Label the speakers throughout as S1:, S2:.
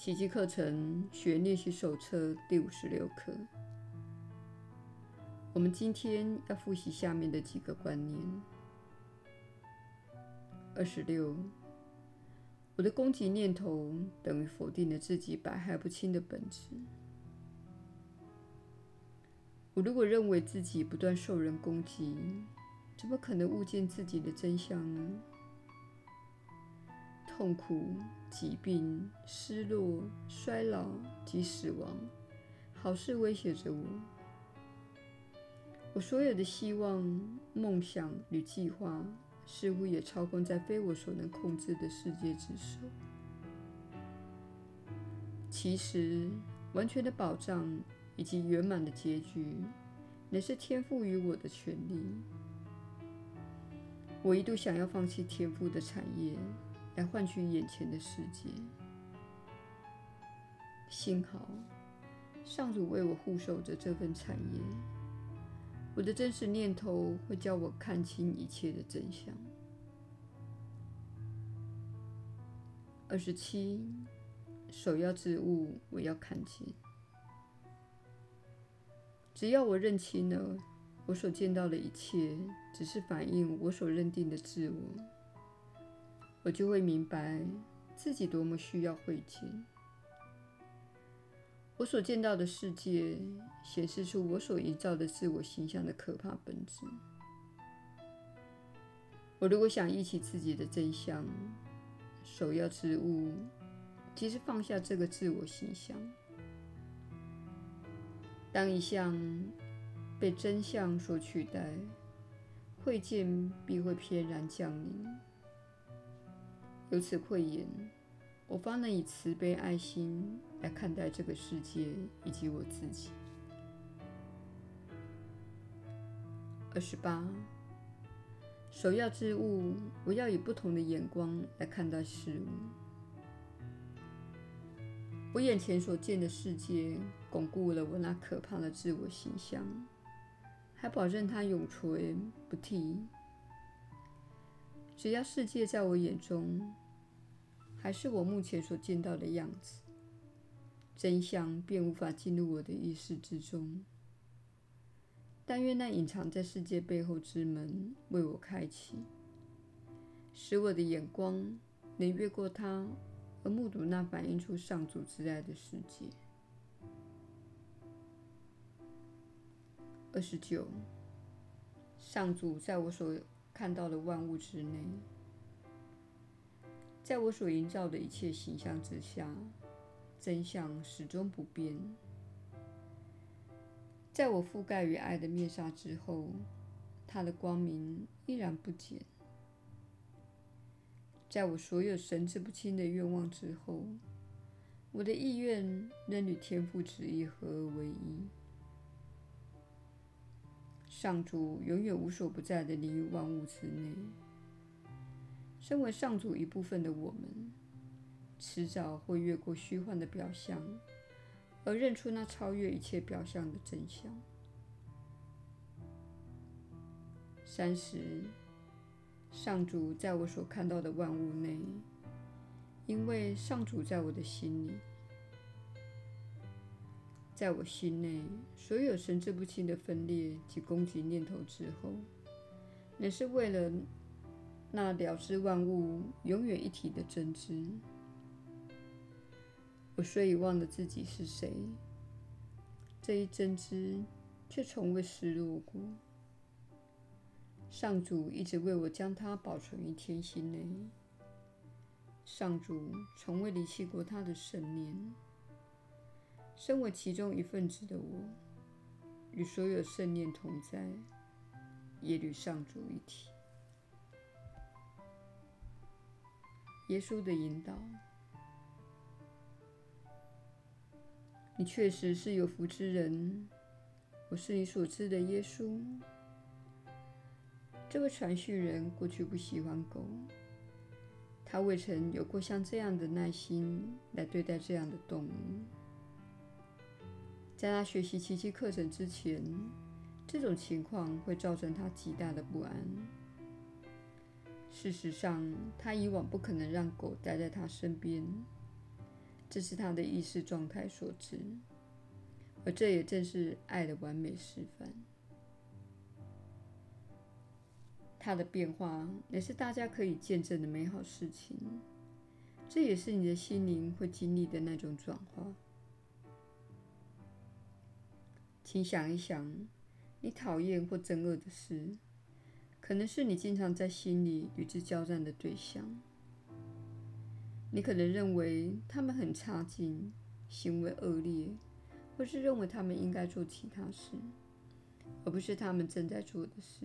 S1: 奇迹课程学练习手册第五十六课。我们今天要复习下面的几个观念：二十六，我的攻击念头等于否定了自己百害不侵的本质。我如果认为自己不断受人攻击，怎么可能悟见自己的真相呢？痛苦、疾病、失落、衰老及死亡，好事威胁着我。我所有的希望、梦想与计划，似乎也操控在非我所能控制的世界之手。其实，完全的保障以及圆满的结局，乃是天赋予我的权利。我一度想要放弃天赋的产业。来换取眼前的世界。幸好，上主为我护守着这份产业。我的真实念头会叫我看清一切的真相。二十七，首要之物，我要看见。只要我认清了我所见到的一切，只是反映我所认定的自我。我就会明白自己多么需要慧见。我所见到的世界显示出我所营造的自我形象的可怕本质。我如果想忆起自己的真相，首要之务即是放下这个自我形象。当一项被真相所取代，慧见必会翩然降临。由此慧眼，我方能以慈悲爱心来看待这个世界以及我自己。二十八，首要之物，我要以不同的眼光来看待事物。我眼前所见的世界，巩固了我那可怕的自我形象，还保证它永存不替。只要世界在我眼中，还是我目前所见到的样子，真相便无法进入我的意识之中。但愿那隐藏在世界背后之门为我开启，使我的眼光能越过它，而目睹那反映出上主之爱的世界。二十九，上主在我所看到的万物之内。在我所营造的一切形象之下，真相始终不变。在我覆盖于爱的面纱之后，它的光明依然不减。在我所有神志不清的愿望之后，我的意愿仍与天父旨意合而为一。上主永远无所不在地临于万物之内。身为上主一部分的我们，迟早会越过虚幻的表象，而认出那超越一切表象的真相。三十，上主在我所看到的万物内，因为上主在我的心里，在我心内所有神志不清的分裂及攻击念头之后，乃是为了。那了知万物永远一体的真知，我虽已忘了自己是谁，这一真知却从未失落过。上主一直为我将它保存于天心内，上主从未离弃过他的圣念。身为其中一份子的我，与所有圣念同在，也与上主一体。耶稣的引导，你确实是有福之人。我是你所知的耶稣。这位传讯人过去不喜欢狗，他未曾有过像这样的耐心来对待这样的动物。在他学习奇迹课程之前，这种情况会造成他极大的不安。事实上，他以往不可能让狗待在他身边，这是他的意识状态所致，而这也正是爱的完美示范。他的变化也是大家可以见证的美好事情，这也是你的心灵会经历的那种转化。请想一想，你讨厌或憎恶的事，可能是你经常在心里与之交战的对象。你可能认为他们很差劲，行为恶劣，或是认为他们应该做其他事，而不是他们正在做的事。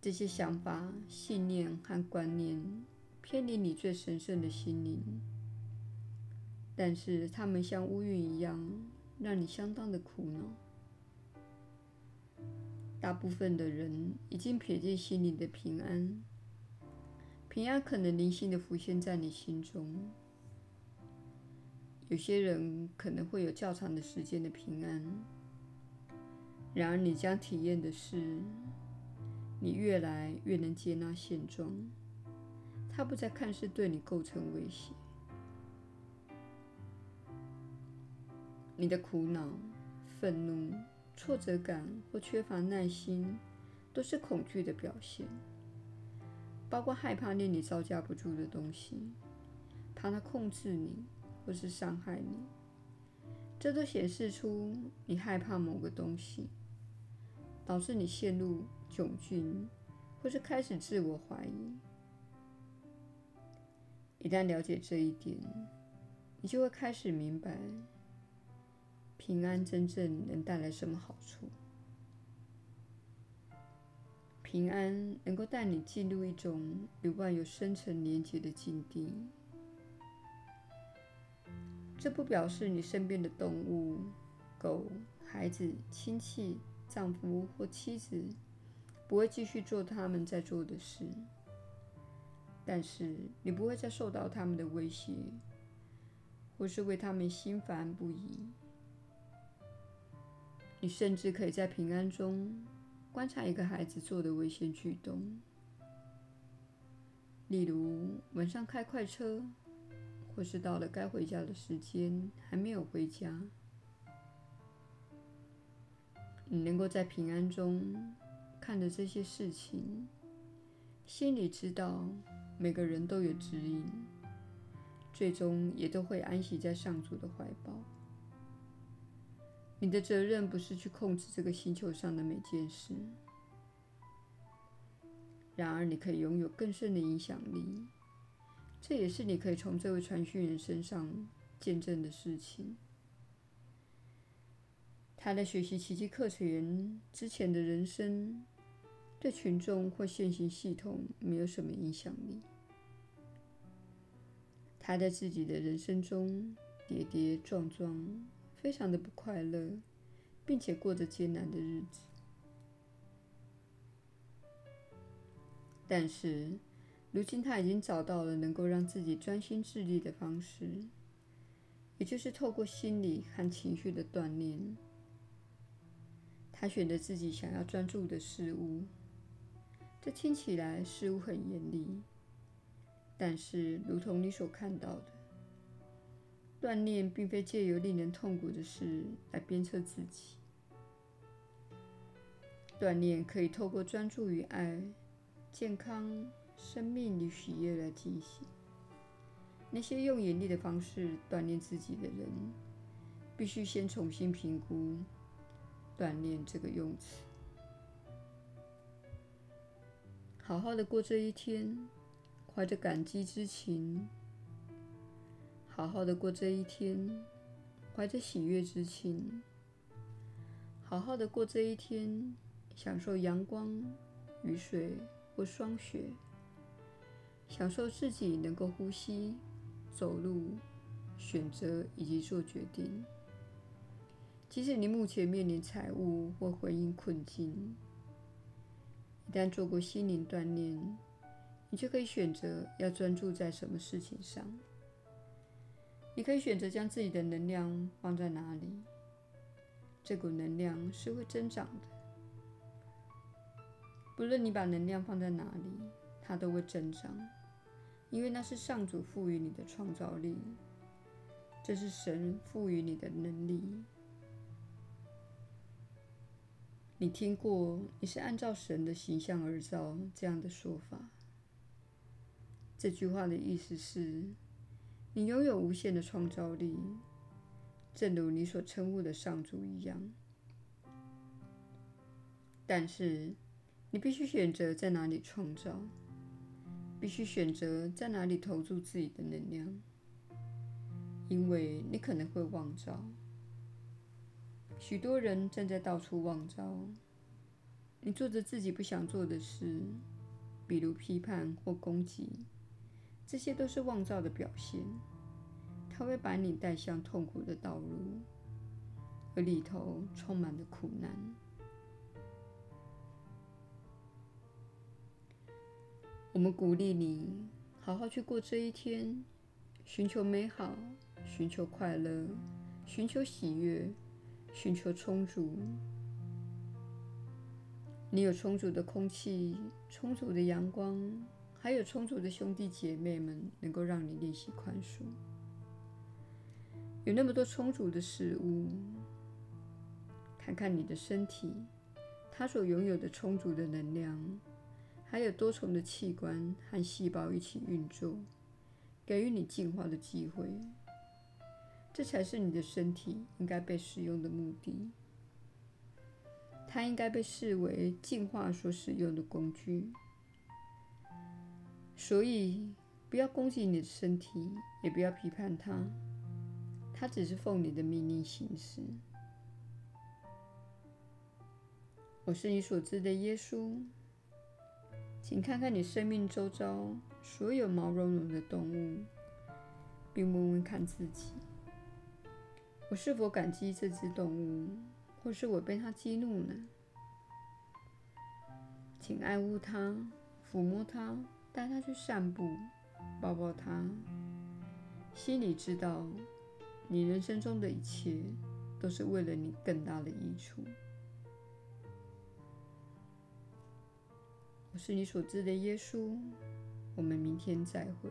S1: 这些想法、信念和观念偏离你最神圣的心灵，但是他们像乌云一样，让你相当的苦恼。大部分的人已经撇进心灵的平安。平安可能零星的浮现在你心中，有些人可能会有较长的时间的平安。然而，你将体验的是，你越来越能接纳现状，它不再看似对你构成威胁。你的苦恼、愤怒、挫折感或缺乏耐心，都是恐惧的表现。包括害怕令你招架不住的东西，怕它控制你或是伤害你，这都显示出你害怕某个东西，导致你陷入窘境，或是开始自我怀疑。一旦了解这一点，你就会开始明白，平安真正能带来什么好处。平安能够带你进入一种与万有深层连接的境地。这不表示你身边的动物、狗、孩子、亲戚、丈夫或妻子不会继续做他们在做的事，但是你不会再受到他们的威胁，或是为他们心烦不已。你甚至可以在平安中。观察一个孩子做的危险举动，例如晚上开快车，或是到了该回家的时间还没有回家。你能够在平安中看着这些事情，心里知道每个人都有指引，最终也都会安息在上主的怀抱。你的责任不是去控制这个星球上的每件事，然而你可以拥有更深的影响力。这也是你可以从这位传讯人身上见证的事情。他在学习奇迹课程之前的人生，对群众或现行系统没有什么影响力。他在自己的人生中跌跌撞撞。非常的不快乐，并且过着艰难的日子。但是，如今他已经找到了能够让自己专心致力的方式，也就是透过心理和情绪的锻炼。他选择自己想要专注的事物。这听起来似乎很严厉，但是，如同你所看到的。锻炼并非借由令人痛苦的事来鞭策自己。锻炼可以透过专注于爱、健康、生命与喜悦来进行。那些用严厉的方式锻炼自己的人，必须先重新评估“锻炼”这个用词。好好的过这一天，怀着感激之情。好好的过这一天，怀着喜悦之情；好好的过这一天，享受阳光、雨水或霜雪，享受自己能够呼吸、走路、选择以及做决定。即使你目前面临财务或婚姻困境，一旦做过心灵锻炼，你就可以选择要专注在什么事情上。你可以选择将自己的能量放在哪里，这股能量是会增长的。不论你把能量放在哪里，它都会增长，因为那是上主赋予你的创造力，这是神赋予你的能力。你听过“你是按照神的形象而造”这样的说法。这句话的意思是，你拥有无限的创造力，正如你所称呼的上主一样。但是，你必须选择在哪里创造。必须选择在哪里投注自己的能量，因为你可能会妄造。许多人正在到处妄造。你做着自己不想做的事，比如批判或攻击，这些都是妄造的表现。它会把你带向痛苦的道路，而里头充满了苦难。我们鼓励你好好去过这一天，寻求美好，寻求快乐，寻求喜悦，寻求充足。你有充足的空气，充足的阳光，还有充足的兄弟姐妹们，能够让你练习宽恕。有那么多充足的事物，看看你的身体，它所拥有的充足的能量。还有多重的器官和细胞一起运作，给予你进化的机会。这才是你的身体应该被使用的目的。它应该被视为进化所使用的工具。所以，不要攻击你的身体，也不要批判它。它只是奉你的命令行事。我是你所知的耶稣。请看看你生命周遭所有毛茸茸的动物，并问问看自己：我是否感激这只动物，或是我被它激怒呢？请爱护它，抚摸它，带他去散步，抱抱他。心里知道，你人生中的一切都是为了你更大的益处。我是你所知的耶稣，我们明天再会。